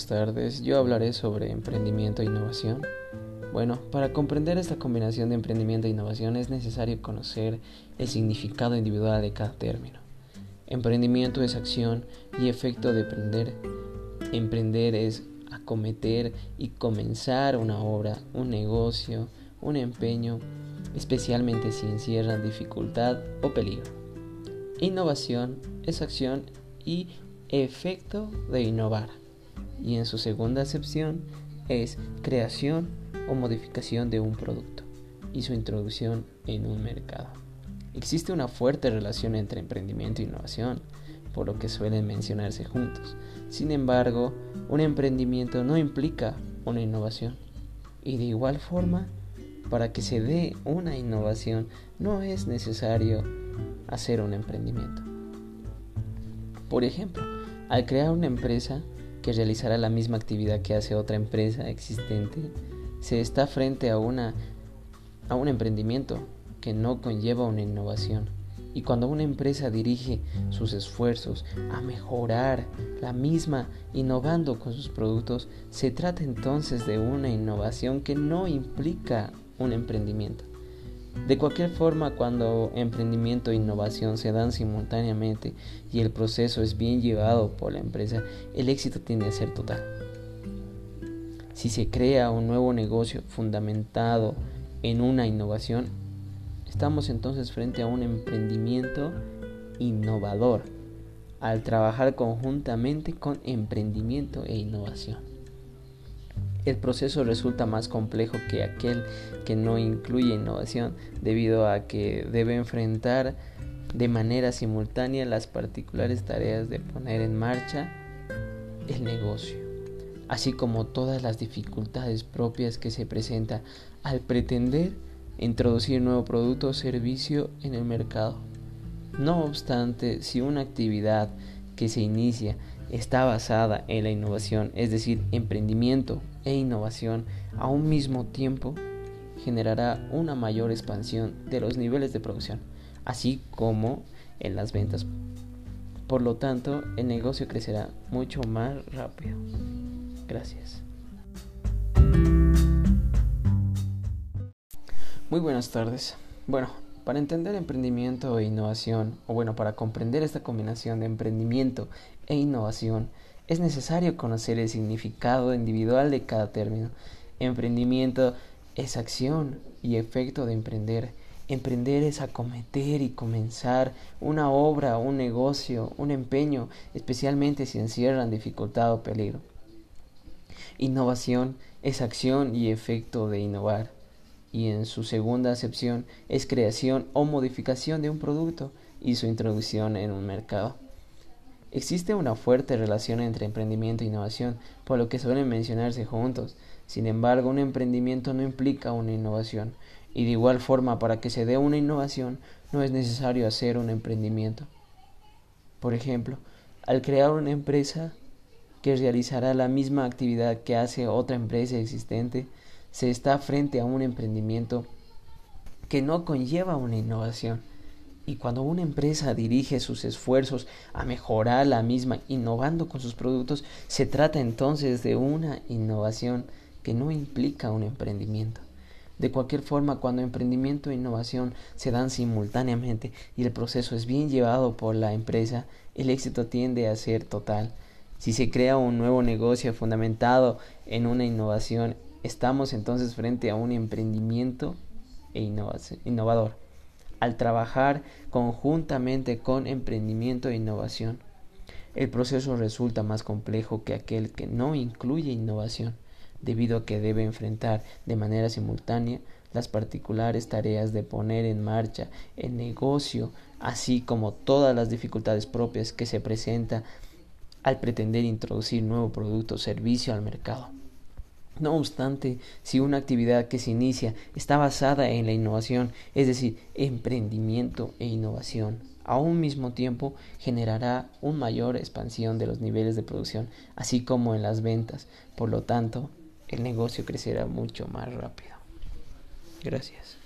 buenas tardes. Yo hablaré sobre emprendimiento e innovación. Bueno, para comprender esta combinación de emprendimiento e innovación es necesario conocer el significado individual de cada término. Emprendimiento es acción y efecto de emprender. Emprender es acometer y comenzar una obra, un negocio, un empeño, especialmente si encierran dificultad o peligro. Innovación es acción y efecto de innovar y en su segunda acepción es creación o modificación de un producto y su introducción en un mercado. Existe una fuerte relación entre emprendimiento e innovación, por lo que suelen mencionarse juntos. Sin embargo, un emprendimiento no implica una innovación. Y de igual forma, para que se dé una innovación no es necesario hacer un emprendimiento. Por ejemplo, al crear una empresa, que realizará la misma actividad que hace otra empresa existente, se está frente a, una, a un emprendimiento que no conlleva una innovación. Y cuando una empresa dirige sus esfuerzos a mejorar la misma innovando con sus productos, se trata entonces de una innovación que no implica un emprendimiento. De cualquier forma, cuando emprendimiento e innovación se dan simultáneamente y el proceso es bien llevado por la empresa, el éxito tiende a ser total. Si se crea un nuevo negocio fundamentado en una innovación, estamos entonces frente a un emprendimiento innovador al trabajar conjuntamente con emprendimiento e innovación el proceso resulta más complejo que aquel que no incluye innovación debido a que debe enfrentar de manera simultánea las particulares tareas de poner en marcha el negocio, así como todas las dificultades propias que se presentan al pretender introducir nuevo producto o servicio en el mercado. No obstante, si una actividad que se inicia está basada en la innovación, es decir, emprendimiento e innovación a un mismo tiempo, generará una mayor expansión de los niveles de producción, así como en las ventas. Por lo tanto, el negocio crecerá mucho más rápido. Gracias. Muy buenas tardes. Bueno, para entender emprendimiento e innovación, o bueno, para comprender esta combinación de emprendimiento e innovación, es necesario conocer el significado individual de cada término. Emprendimiento es acción y efecto de emprender. Emprender es acometer y comenzar una obra, un negocio, un empeño, especialmente si encierran dificultad o peligro. Innovación es acción y efecto de innovar y en su segunda acepción es creación o modificación de un producto y su introducción en un mercado. Existe una fuerte relación entre emprendimiento e innovación, por lo que suelen mencionarse juntos. Sin embargo, un emprendimiento no implica una innovación, y de igual forma para que se dé una innovación no es necesario hacer un emprendimiento. Por ejemplo, al crear una empresa que realizará la misma actividad que hace otra empresa existente, se está frente a un emprendimiento que no conlleva una innovación. Y cuando una empresa dirige sus esfuerzos a mejorar la misma, innovando con sus productos, se trata entonces de una innovación que no implica un emprendimiento. De cualquier forma, cuando emprendimiento e innovación se dan simultáneamente y el proceso es bien llevado por la empresa, el éxito tiende a ser total. Si se crea un nuevo negocio fundamentado en una innovación, Estamos entonces frente a un emprendimiento e innovador. Al trabajar conjuntamente con emprendimiento e innovación, el proceso resulta más complejo que aquel que no incluye innovación, debido a que debe enfrentar de manera simultánea las particulares tareas de poner en marcha el negocio, así como todas las dificultades propias que se presentan al pretender introducir nuevo producto o servicio al mercado. No obstante, si una actividad que se inicia está basada en la innovación, es decir, emprendimiento e innovación, a un mismo tiempo generará una mayor expansión de los niveles de producción, así como en las ventas. Por lo tanto, el negocio crecerá mucho más rápido. Gracias.